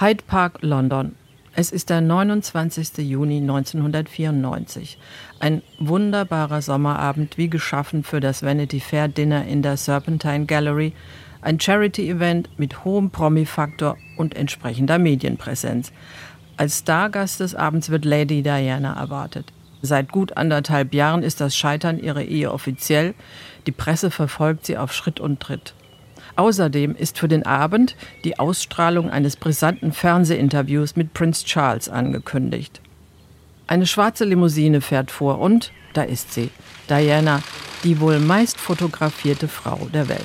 Hyde Park, London. Es ist der 29. Juni 1994. Ein wunderbarer Sommerabend, wie geschaffen für das Vanity Fair Dinner in der Serpentine Gallery. Ein Charity-Event mit hohem Promi-Faktor und entsprechender Medienpräsenz. Als Stargast des Abends wird Lady Diana erwartet. Seit gut anderthalb Jahren ist das Scheitern ihrer Ehe offiziell. Die Presse verfolgt sie auf Schritt und Tritt. Außerdem ist für den Abend die Ausstrahlung eines brisanten Fernsehinterviews mit Prince Charles angekündigt. Eine schwarze Limousine fährt vor und da ist sie, Diana, die wohl meist fotografierte Frau der Welt.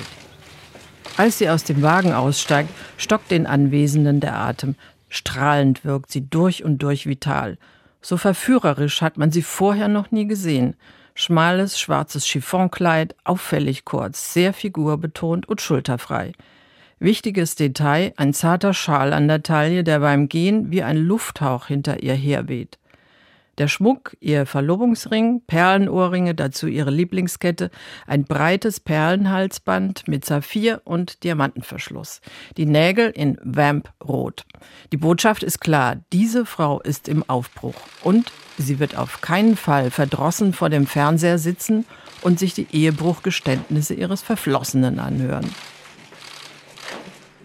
Als sie aus dem Wagen aussteigt, stockt den Anwesenden der Atem. Strahlend wirkt sie durch und durch vital. So verführerisch hat man sie vorher noch nie gesehen. Schmales, schwarzes Chiffonkleid, auffällig kurz, sehr figurbetont und schulterfrei. Wichtiges Detail, ein zarter Schal an der Taille, der beim Gehen wie ein Lufthauch hinter ihr herweht. Der Schmuck, ihr Verlobungsring, Perlenohrringe, dazu ihre Lieblingskette, ein breites Perlenhalsband mit Saphir und Diamantenverschluss. Die Nägel in Vamp-Rot. Die Botschaft ist klar, diese Frau ist im Aufbruch und sie wird auf keinen Fall verdrossen vor dem Fernseher sitzen und sich die Ehebruchgeständnisse ihres Verflossenen anhören.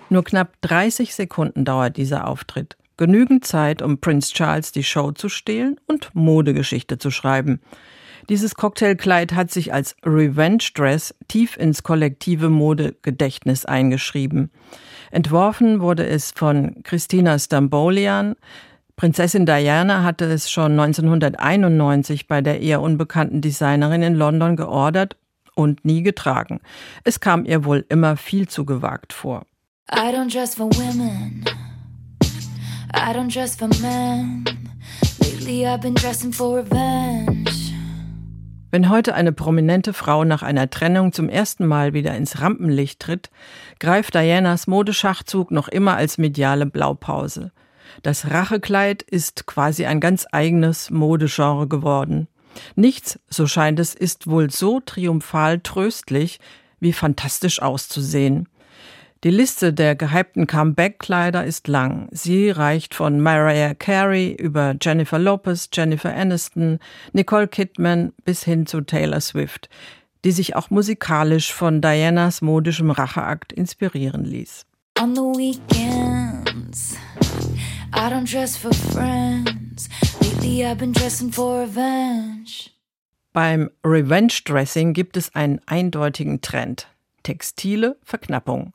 Nur knapp 30 Sekunden dauert dieser Auftritt. Genügend Zeit, um Prince Charles die Show zu stehlen und Modegeschichte zu schreiben. Dieses Cocktailkleid hat sich als Revenge Dress tief ins kollektive Modegedächtnis eingeschrieben. Entworfen wurde es von Christina Stambolian. Prinzessin Diana hatte es schon 1991 bei der eher unbekannten Designerin in London geordert und nie getragen. Es kam ihr wohl immer viel zu gewagt vor. I don't dress for women. I don't dress for men. Lately I've been dressing for revenge. Wenn heute eine prominente Frau nach einer Trennung zum ersten Mal wieder ins Rampenlicht tritt, greift Dianas Modeschachzug noch immer als mediale Blaupause. Das Rachekleid ist quasi ein ganz eigenes Modegenre geworden. Nichts, so scheint es, ist wohl so triumphal tröstlich, wie fantastisch auszusehen. Die Liste der gehypten Comeback-Kleider ist lang. Sie reicht von Mariah Carey über Jennifer Lopez, Jennifer Aniston, Nicole Kidman bis hin zu Taylor Swift, die sich auch musikalisch von Dianas modischem Racheakt inspirieren ließ. On the weekends, I don't dress for friends. Lately I've been dressing for revenge. Beim Revenge Dressing gibt es einen eindeutigen Trend. Textile Verknappung.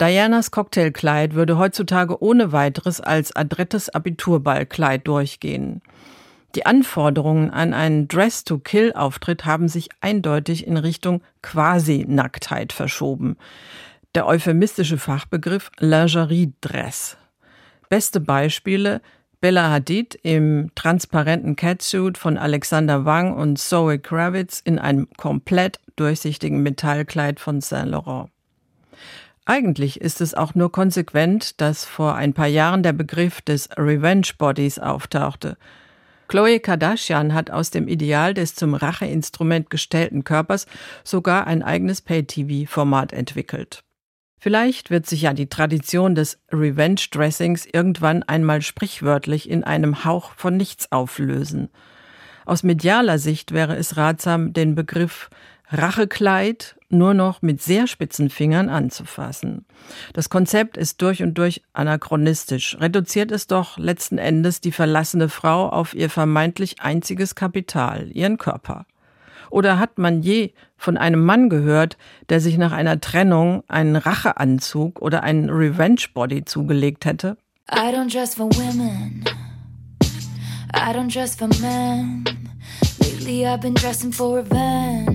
Dianas Cocktailkleid würde heutzutage ohne weiteres als adrettes Abiturballkleid durchgehen. Die Anforderungen an einen Dress-to-Kill-Auftritt haben sich eindeutig in Richtung Quasi-Nacktheit verschoben. Der euphemistische Fachbegriff Lingerie-Dress. Beste Beispiele Bella Hadid im transparenten Catsuit von Alexander Wang und Zoe Kravitz in einem komplett durchsichtigen Metallkleid von Saint Laurent. Eigentlich ist es auch nur konsequent, dass vor ein paar Jahren der Begriff des Revenge Bodies auftauchte. Chloe Kardashian hat aus dem Ideal des zum Racheinstrument gestellten Körpers sogar ein eigenes Pay-TV-Format entwickelt. Vielleicht wird sich ja die Tradition des Revenge-Dressings irgendwann einmal sprichwörtlich in einem Hauch von nichts auflösen. Aus medialer Sicht wäre es ratsam, den Begriff Rachekleid nur noch mit sehr spitzen Fingern anzufassen. Das Konzept ist durch und durch anachronistisch, reduziert es doch letzten Endes die verlassene Frau auf ihr vermeintlich einziges Kapital, ihren Körper. Oder hat man je von einem Mann gehört, der sich nach einer Trennung einen Racheanzug oder einen Revenge Body zugelegt hätte? I don't dress for women. I don't dress for men. Lately I've been dressing for revenge.